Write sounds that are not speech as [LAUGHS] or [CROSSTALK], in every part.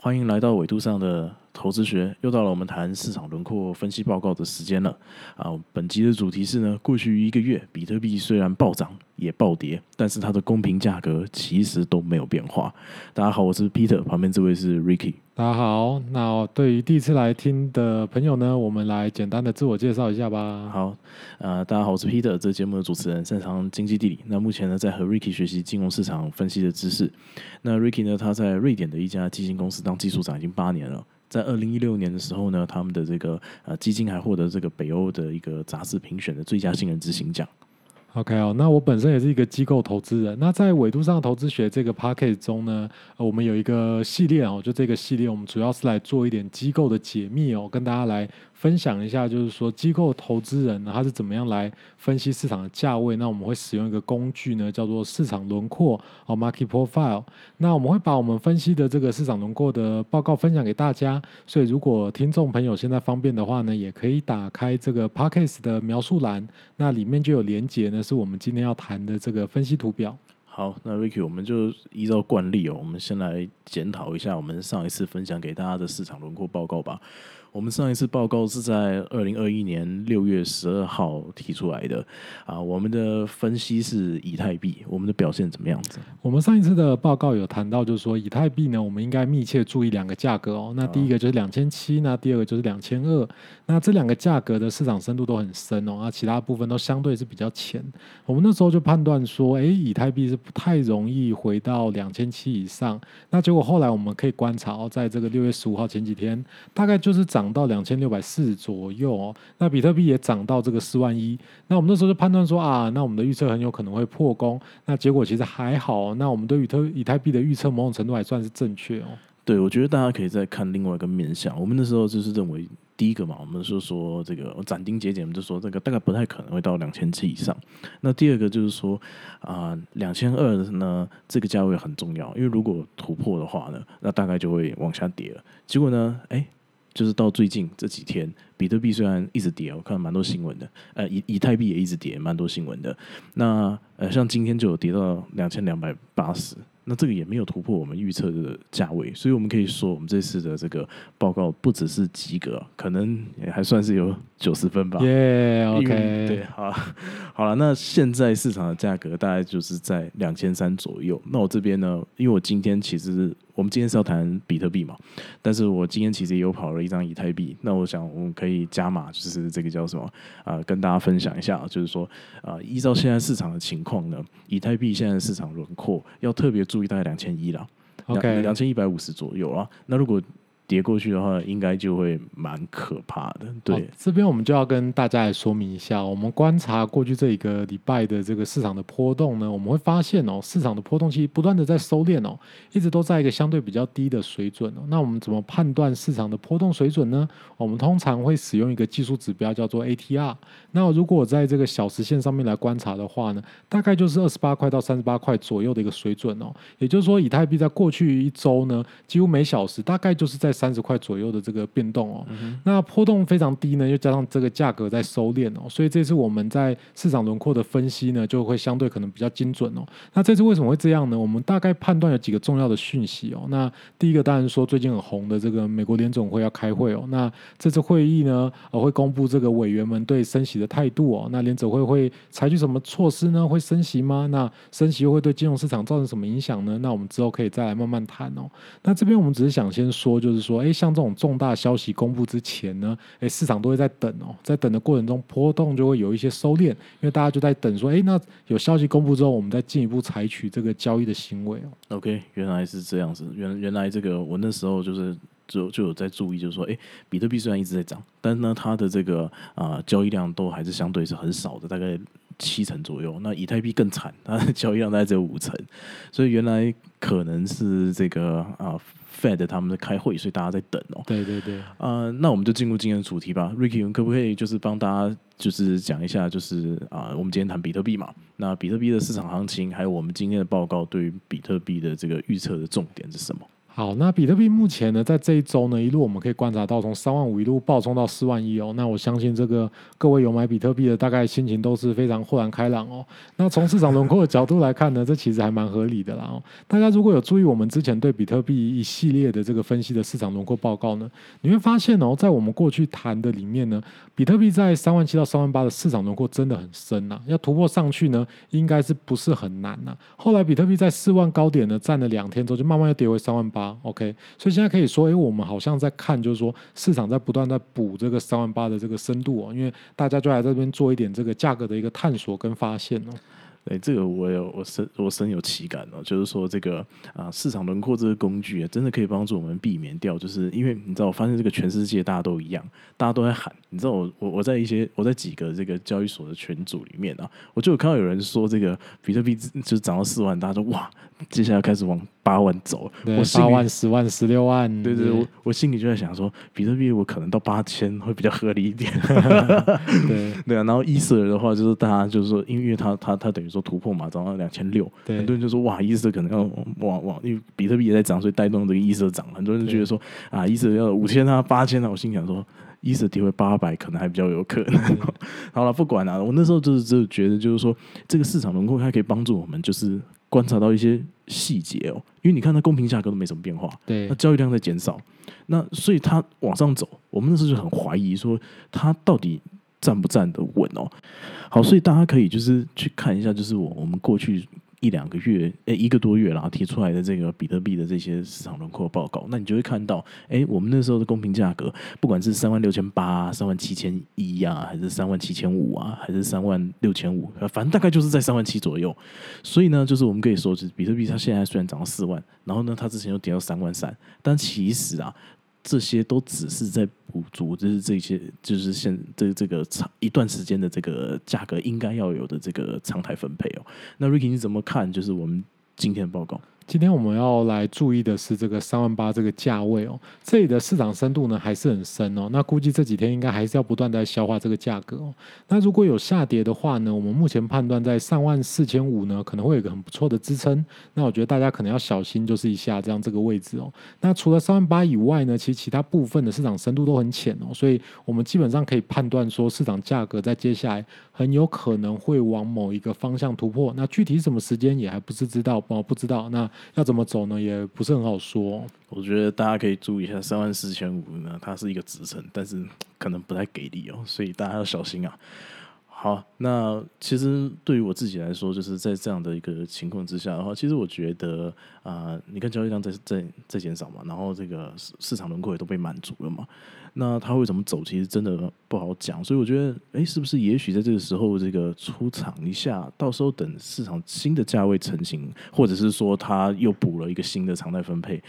欢迎来到纬度上的投资学，又到了我们谈市场轮廓分析报告的时间了。啊，本集的主题是呢，过去一个月，比特币虽然暴涨也暴跌，但是它的公平价格其实都没有变化。大家好，我是 Peter，旁边这位是 Ricky。大家好，那对于第一次来听的朋友呢，我们来简单的自我介绍一下吧。好，呃，大家好，我是 Peter，这节目的主持人，擅长经济地理。那目前呢，在和 Ricky 学习金融市场分析的知识。那 Ricky 呢，他在瑞典的一家基金公司当技术长已经八年了。在二零一六年的时候呢，他们的这个呃基金还获得这个北欧的一个杂志评选的最佳新人执行奖。OK 哦，那我本身也是一个机构投资人。那在纬度上投资学这个 p a c k a g e 中呢，我们有一个系列哦，就这个系列，我们主要是来做一点机构的解密哦，跟大家来。分享一下，就是说机构投资人呢他是怎么样来分析市场的价位？那我们会使用一个工具呢，叫做市场轮廓哦，Market Profile。那我们会把我们分析的这个市场轮廓的报告分享给大家。所以如果听众朋友现在方便的话呢，也可以打开这个 p a c k a g e 的描述栏，那里面就有连接呢，是我们今天要谈的这个分析图表。好，那 Ricky，我们就依照惯例哦，我们先来检讨一下我们上一次分享给大家的市场轮廓报告吧。我们上一次报告是在二零二一年六月十二号提出来的啊，我们的分析是以太币，我们的表现怎么样子？我们上一次的报告有谈到，就是说以太币呢，我们应该密切注意两个价格哦。那第一个就是两千七，那第二个就是两千二。那这两个价格的市场深度都很深哦，那其他部分都相对是比较浅。我们那时候就判断说，哎，以太币是不太容易回到两千七以上。那结果后来我们可以观察哦，在这个六月十五号前几天，大概就是涨。到两千六百四左右哦，那比特币也涨到这个四万一，那我们那时候就判断说啊，那我们的预测很有可能会破功，那结果其实还好，那我们对比特以太币的预测某种程度还算是正确哦。对，我觉得大家可以再看另外一个面向，我们那时候就是认为第一个嘛，我们是说这个斩钉截铁，我们就说这个大概不太可能会到两千七以上。那第二个就是说啊，两千二呢这个价位很重要，因为如果突破的话呢，那大概就会往下跌了。结果呢，哎。就是到最近这几天，比特币虽然一直跌，我看蛮多新闻的，呃，以以太币也一直跌，蛮多新闻的。那呃，像今天就有跌到两千两百八十。那这个也没有突破我们预测的价位，所以我们可以说，我们这次的这个报告不只是及格，可能也还算是有九十分吧。耶，OK，对，好，好了，那现在市场的价格大概就是在两千三左右。那我这边呢，因为我今天其实我们今天是要谈比特币嘛，但是我今天其实也有跑了一张以太币。那我想我们可以加码，就是这个叫什么啊？跟大家分享一下，就是说啊，依照现在市场的情况呢，以太币现在市场轮廓要特别注。注意大概两千一了，OK，两千一百五十左右啊。那如果跌过去的话，应该就会蛮可怕的。对，这边我们就要跟大家来说明一下，我们观察过去这一个礼拜的这个市场的波动呢，我们会发现哦，市场的波动其实不断的在收敛哦，一直都在一个相对比较低的水准哦。那我们怎么判断市场的波动水准呢？我们通常会使用一个技术指标叫做 ATR。那如果我在这个小时线上面来观察的话呢，大概就是二十八块到三十八块左右的一个水准哦。也就是说，以太币在过去一周呢，几乎每小时大概就是在三十块左右的这个变动哦，那波动非常低呢，又加上这个价格在收敛哦，所以这次我们在市场轮廓的分析呢，就会相对可能比较精准哦。那这次为什么会这样呢？我们大概判断有几个重要的讯息哦。那第一个当然说最近很红的这个美国联总会要开会哦，那这次会议呢，呃，会公布这个委员们对升息的态度哦。那联总会会采取什么措施呢？会升息吗？那升息又会对金融市场造成什么影响呢？那我们之后可以再来慢慢谈哦。那这边我们只是想先说，就是说，哎，像。像这种重大消息公布之前呢，哎，市场都会在等哦，在等的过程中波动就会有一些收敛，因为大家就在等说，哎，那有消息公布之后，我们再进一步采取这个交易的行为哦。OK，原来是这样子，原原来这个我那时候就是就就有在注意，就是说，哎，比特币虽然一直在涨，但是呢，它的这个啊交易量都还是相对是很少的，大概七成左右。那以太币更惨，它的交易量大概只有五成，所以原来可能是这个啊。Fed 他们在开会，所以大家在等哦。对对对，呃，那我们就进入今天的主题吧。Ricky，可不可以就是帮大家就是讲一下，就是啊，我们今天谈比特币嘛？那比特币的市场行情，还有我们今天的报告对于比特币的这个预测的重点是什么？好，那比特币目前呢，在这一周呢，一路我们可以观察到，从三万五一路暴冲到四万一哦。那我相信这个各位有买比特币的，大概心情都是非常豁然开朗哦。那从市场轮廓的角度来看呢，这其实还蛮合理的啦哦。大家如果有注意我们之前对比特币一系列的这个分析的市场轮廓报告呢，你会发现哦，在我们过去谈的里面呢，比特币在三万七到三万八的市场轮廓真的很深呐，要突破上去呢，应该是不是很难呐？后来比特币在四万高点呢，站了两天之后，就慢慢又跌回三万八。OK，所以现在可以说，哎，我们好像在看，就是说市场在不断在补这个三万八的这个深度哦，因为大家就来这边做一点这个价格的一个探索跟发现哦。对，这个我有我深我深有其感哦，就是说这个啊市场轮廓这个工具啊，真的可以帮助我们避免掉，就是因为你知道，我发现这个全世界大家都一样，大家都在喊，你知道我我我在一些我在几个这个交易所的群组里面啊，我就有看到有人说这个比特币就涨到四万，大家说哇，接下来开始往八万走，我八万、十万、十六万，对对，我我心里就在想说，比特币我可能到八千会比较合理一点，[LAUGHS] 对 [LAUGHS] 对啊，然后伊瑟的话就是大家就是说，因为它它它等于说。突破嘛，涨到两千六，很多人就说哇，伊瑟可能要往往，因为比特币也在涨，所以带动这个伊瑟涨。很多人就觉得说啊，伊瑟要五千啊、八千啊，我心想说，伊瑟跌回八百可能还比较有可能。[LAUGHS] 好了，不管了，我那时候就是就觉得，就是说这个市场轮廓它可以帮助我们，就是观察到一些细节哦。因为你看它公平价格都没什么变化，对，那交易量在减少，那所以它往上走，我们那时候就很怀疑说它到底。站不站得稳哦？好，所以大家可以就是去看一下，就是我我们过去一两个月，诶，一个多月然后，提出来的这个比特币的这些市场轮廓报告，那你就会看到，诶，我们那时候的公平价格，不管是三万六千八、三万七千一呀，还是三万七千五啊，还是三万六千五，反正大概就是在三万七左右。所以呢，就是我们可以说，是比特币它现在虽然涨到四万，然后呢，它之前又跌到三万三，但其实啊。这些都只是在补足，就是这些，就是现这这个长一段时间的这个价格应该要有的这个常态分配哦。那 Ricky 你怎么看？就是我们今天的报告。今天我们要来注意的是这个三万八这个价位哦，这里的市场深度呢还是很深哦。那估计这几天应该还是要不断在消化这个价格哦。那如果有下跌的话呢，我们目前判断在三万四千五呢，可能会有一个很不错的支撑。那我觉得大家可能要小心，就是一下这样这个位置哦。那除了三万八以外呢，其实其他部分的市场深度都很浅哦，所以我们基本上可以判断说，市场价格在接下来很有可能会往某一个方向突破。那具体什么时间也还不是知道哦，不知道那。要怎么走呢？也不是很好说。我觉得大家可以注意一下，三万四千五呢，它是一个支撑，但是可能不太给力哦，所以大家要小心啊。好，那其实对于我自己来说，就是在这样的一个情况之下的话，其实我觉得啊，你看交易量在在在减少嘛，然后这个市市场轮廓也都被满足了嘛，那它会怎么走，其实真的不好讲。所以我觉得，哎，是不是也许在这个时候这个出场一下，到时候等市场新的价位成型，或者是说它又补了一个新的常态分配。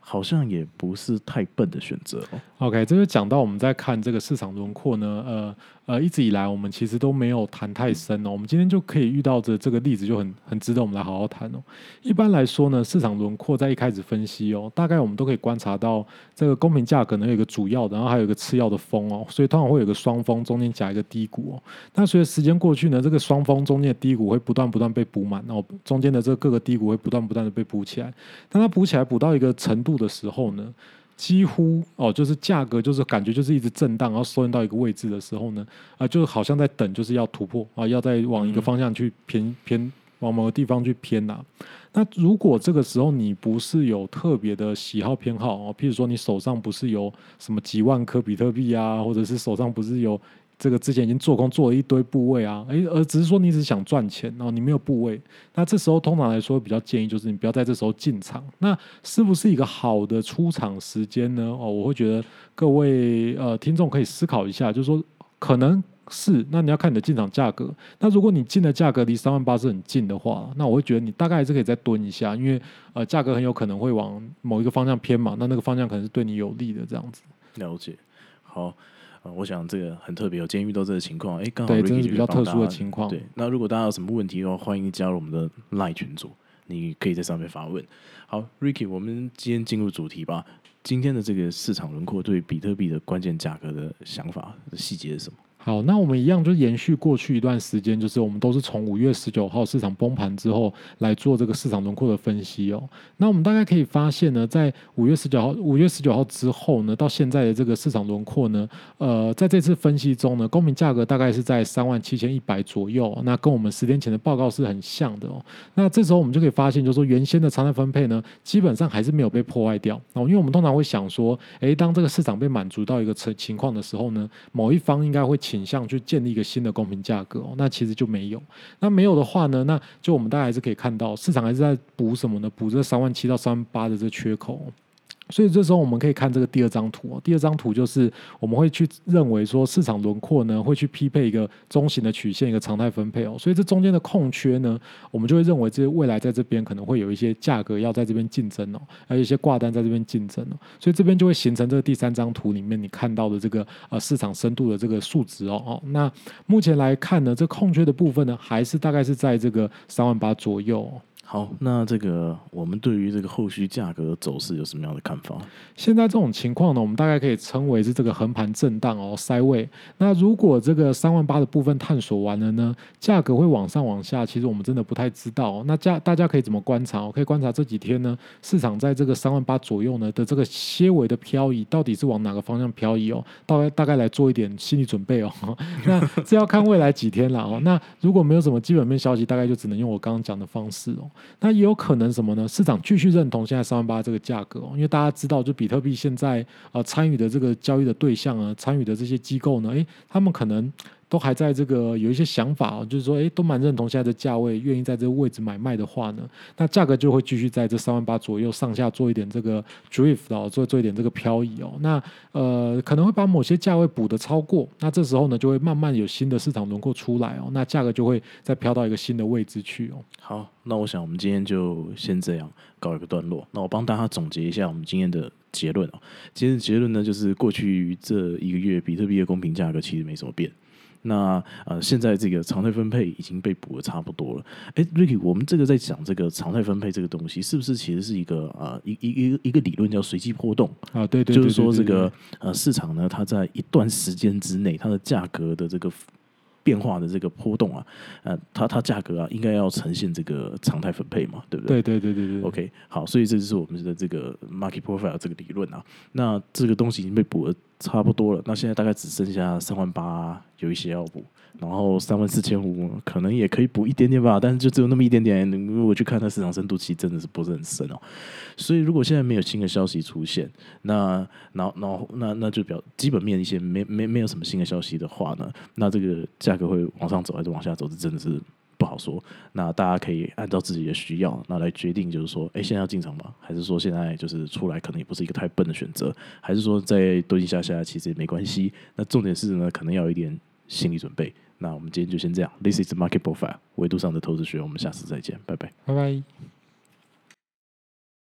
好像也不是太笨的选择哦。OK，这就讲到我们在看这个市场轮廓呢，呃呃，一直以来我们其实都没有谈太深哦。我们今天就可以遇到的这个例子就很很值得我们来好好谈哦。一般来说呢，市场轮廓在一开始分析哦，大概我们都可以观察到这个公平价可能有一个主要的，然后还有一个次要的峰哦，所以通常会有个双峰，中间夹一个低谷哦。那随着时间过去呢，这个双峰中间的低谷会不断不断被补满，然后中间的这个各个低谷会不断不断的被补起来。当它补起来补到一个程度。的时候呢，几乎哦，就是价格就是感觉就是一直震荡，然后收敛到一个位置的时候呢，啊，就是好像在等，就是要突破啊，要再往一个方向去偏偏往某个地方去偏呐。那如果这个时候你不是有特别的喜好偏好哦，譬如说你手上不是有什么几万颗比特币啊，或者是手上不是有。这个之前已经做空做了一堆部位啊，诶，而只是说你只想赚钱，然后你没有部位，那这时候通常来说比较建议就是你不要在这时候进场。那是不是一个好的出场时间呢？哦，我会觉得各位呃听众可以思考一下，就是说可能是，那你要看你的进场价格。那如果你进的价格离三万八是很近的话，那我会觉得你大概还是可以再蹲一下，因为呃价格很有可能会往某一个方向偏嘛，那那个方向可能是对你有利的这样子。了解，好。我想这个很特别，我今天遇到这个情况，哎，刚好对，这是比较特殊的情况。对，那如果大家有什么问题的话，欢迎加入我们的 Line 群组，你可以在上面发问。好，Ricky，我们今天进入主题吧。今天的这个市场轮廓对比特币的关键价格的想法细节是什么？好，那我们一样就是延续过去一段时间，就是我们都是从五月十九号市场崩盘之后来做这个市场轮廓的分析哦。那我们大概可以发现呢，在五月十九号、五月十九号之后呢，到现在的这个市场轮廓呢，呃，在这次分析中呢，公平价格大概是在三万七千一百左右，那跟我们十天前的报告是很像的哦。那这时候我们就可以发现，就是说原先的常态分配呢，基本上还是没有被破坏掉哦，因为我们通常会想说，诶，当这个市场被满足到一个情情况的时候呢，某一方应该会请倾向去建立一个新的公平价格，那其实就没有。那没有的话呢，那就我们大家还是可以看到，市场还是在补什么呢？补这三万七到三万八的这缺口。所以这时候我们可以看这个第二张图，第二张图就是我们会去认为说市场轮廓呢会去匹配一个中型的曲线一个常态分配哦，所以这中间的空缺呢，我们就会认为这未来在这边可能会有一些价格要在这边竞争哦，还有一些挂单在这边竞争哦，所以这边就会形成这个第三张图里面你看到的这个呃市场深度的这个数值哦。哦，那目前来看呢，这空缺的部分呢还是大概是在这个三万八左右。好，那这个我们对于这个后续价格走势有什么样的看法？现在这种情况呢，我们大概可以称为是这个横盘震荡哦，塞位。那如果这个三万八的部分探索完了呢，价格会往上往下，其实我们真的不太知道。那价大家可以怎么观察？可以观察这几天呢，市场在这个三万八左右呢的这个些微的漂移，到底是往哪个方向漂移哦？大概大概来做一点心理准备哦。[LAUGHS] 那这要看未来几天了哦。那如果没有什么基本面消息，大概就只能用我刚刚讲的方式哦。那也有可能什么呢？市场继续认同现在三万八这个价格，因为大家知道，就比特币现在呃参与的这个交易的对象啊，参与的这些机构呢，诶，他们可能。都还在这个有一些想法哦，就是说，哎，都蛮认同现在的价位，愿意在这个位置买卖的话呢，那价格就会继续在这三万八左右上下做一点这个 drift 哦，做做一点这个漂移哦。那呃，可能会把某些价位补的超过，那这时候呢，就会慢慢有新的市场轮廓出来哦，那价格就会再飘到一个新的位置去哦。好，那我想我们今天就先这样告一个段落。那我帮大家总结一下我们今天的结论哦。今天的结论呢，就是过去这一个月比特币的公平价格其实没什么变。那呃，现在这个常态分配已经被补的差不多了。哎，Ricky，我们这个在讲这个常态分配这个东西，是不是其实是一个呃一一一个一个理论叫随机波动啊？对对，就是说这个呃市场呢，它在一段时间之内，它的价格的这个。变化的这个波动啊，呃，它它价格啊，应该要呈现这个常态分配嘛，对不对？对对对对对。OK，好，所以这就是我们的这个 market profile 这个理论啊。那这个东西已经被补的差不多了，那现在大概只剩下三万八有一些要补。然后三万四千五可能也可以补一点点吧，但是就只有那么一点点。如果去看它市场深度，其实真的是不是很深哦。所以如果现在没有新的消息出现，那然后然后那那就表基本面一些没没没有什么新的消息的话呢，那这个价格会往上走还是往下走，这真的是不好说。那大家可以按照自己的需要，那来决定，就是说，哎，现在要进场吗？还是说现在就是出来可能也不是一个太笨的选择？还是说再蹲一下下其实也没关系？那重点是呢，可能要有一点心理准备。那我们今天就先这样。This is Market Profile，维度上的投资学。我们下次再见，拜拜，拜拜。